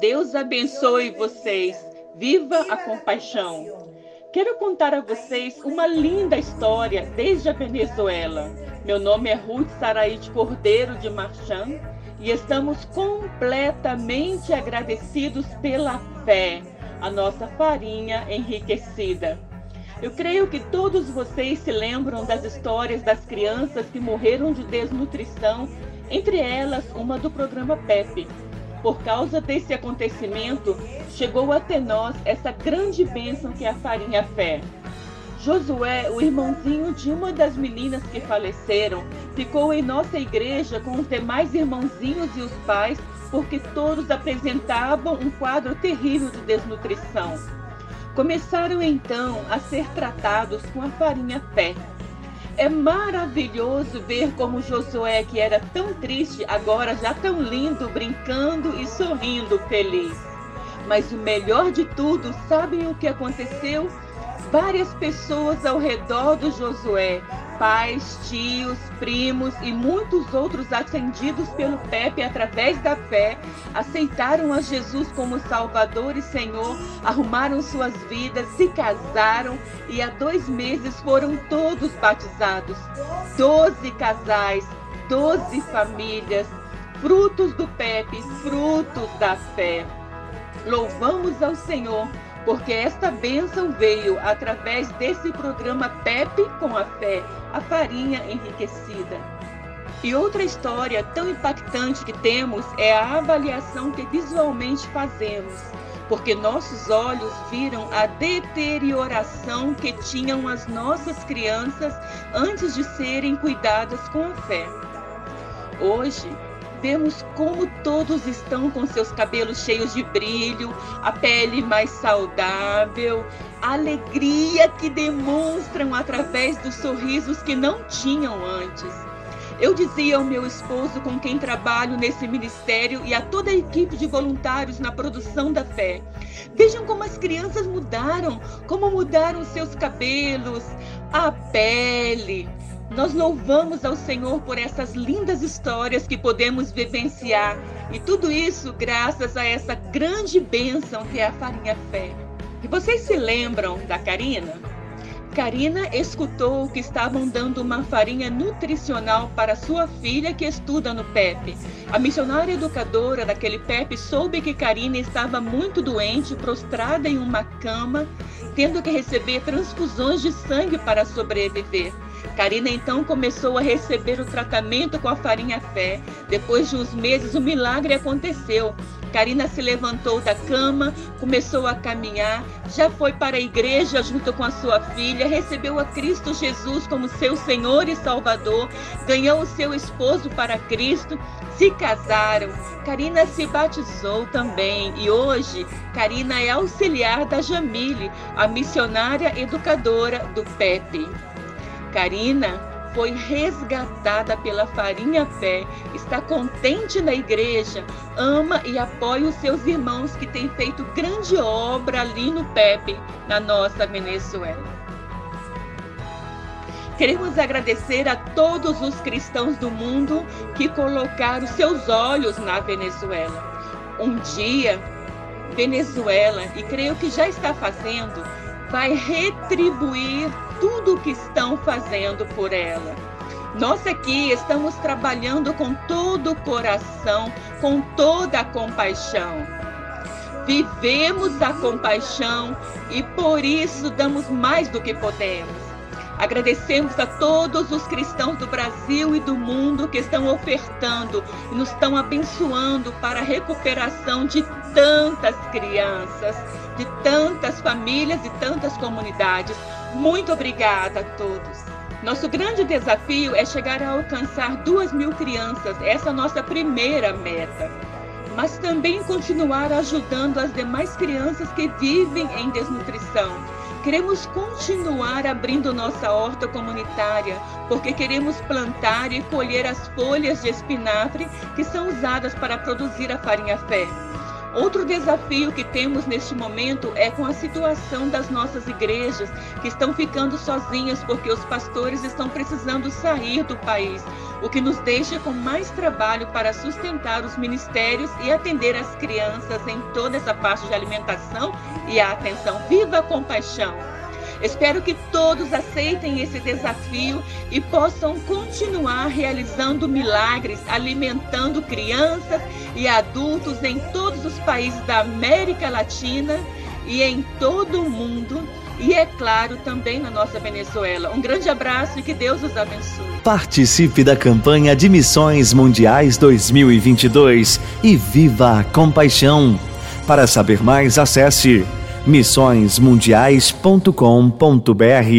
Deus abençoe vocês. Viva a compaixão. Quero contar a vocês uma linda história desde a Venezuela. Meu nome é Ruth Saraíde Cordeiro de Marchand e estamos completamente agradecidos pela fé, a nossa farinha enriquecida. Eu creio que todos vocês se lembram das histórias das crianças que morreram de desnutrição, entre elas uma do programa PEP. Por causa desse acontecimento, chegou até nós essa grande bênção que é a farinha fé. Josué, o irmãozinho de uma das meninas que faleceram, ficou em nossa igreja com os demais irmãozinhos e os pais, porque todos apresentavam um quadro terrível de desnutrição. Começaram então a ser tratados com a farinha pé. É maravilhoso ver como Josué, que era tão triste, agora já tão lindo, brincando e sorrindo feliz. Mas o melhor de tudo, sabem o que aconteceu? Várias pessoas ao redor do Josué pais, tios, primos e muitos outros atendidos pelo Pepe através da fé, aceitaram a Jesus como Salvador e Senhor, arrumaram suas vidas, se casaram e há dois meses foram todos batizados. Doze casais, doze famílias, frutos do Pepe, frutos da fé. Louvamos ao Senhor porque esta bênção veio através desse programa Pepe com a Fé, a farinha enriquecida. E outra história tão impactante que temos é a avaliação que visualmente fazemos, porque nossos olhos viram a deterioração que tinham as nossas crianças antes de serem cuidadas com a fé. Hoje, Vemos como todos estão com seus cabelos cheios de brilho, a pele mais saudável, a alegria que demonstram através dos sorrisos que não tinham antes. Eu dizia ao meu esposo, com quem trabalho nesse ministério, e a toda a equipe de voluntários na produção da fé: vejam como as crianças mudaram, como mudaram seus cabelos, a pele, nós louvamos ao Senhor por essas lindas histórias que podemos vivenciar e tudo isso graças a essa grande bênção que é a farinha fé. E vocês se lembram da Karina? Karina escutou que estavam dando uma farinha nutricional para sua filha que estuda no PEP. A missionária educadora daquele PEP soube que Karina estava muito doente, prostrada em uma cama, tendo que receber transfusões de sangue para sobreviver. Karina então começou a receber o tratamento com a farinha fé. Depois de uns meses, o milagre aconteceu. Karina se levantou da cama, começou a caminhar, já foi para a igreja junto com a sua filha, recebeu a Cristo Jesus como seu Senhor e Salvador, ganhou o seu esposo para Cristo, se casaram. Karina se batizou também e hoje Karina é auxiliar da Jamile, a missionária educadora do PEP. Karina foi resgatada pela Farinha Fé, está contente na igreja, ama e apoia os seus irmãos que têm feito grande obra ali no Pepe, na nossa Venezuela. Queremos agradecer a todos os cristãos do mundo que colocaram seus olhos na Venezuela. Um dia, Venezuela, e creio que já está fazendo, vai retribuir tudo o que estão fazendo por ela. Nós aqui estamos trabalhando com todo o coração, com toda a compaixão. Vivemos a compaixão e por isso damos mais do que podemos. Agradecemos a todos os cristãos do Brasil e do mundo que estão ofertando e nos estão abençoando para a recuperação de tantas crianças, de tantas famílias e tantas comunidades. Muito obrigada a todos. Nosso grande desafio é chegar a alcançar duas mil crianças, essa é a nossa primeira meta. Mas também continuar ajudando as demais crianças que vivem em desnutrição Queremos continuar abrindo nossa horta comunitária, porque queremos plantar e colher as folhas de espinafre que são usadas para produzir a farinha fé. Outro desafio que temos neste momento é com a situação das nossas igrejas, que estão ficando sozinhas porque os pastores estão precisando sair do país, o que nos deixa com mais trabalho para sustentar os ministérios e atender as crianças em toda essa parte de alimentação e a atenção. Viva a compaixão! Espero que todos aceitem esse desafio e possam continuar realizando milagres, alimentando crianças e adultos em todos os países da América Latina e em todo o mundo. E é claro, também na nossa Venezuela. Um grande abraço e que Deus os abençoe. Participe da campanha de Missões Mundiais 2022 e viva a compaixão. Para saber mais, acesse missõesmundiais.com.br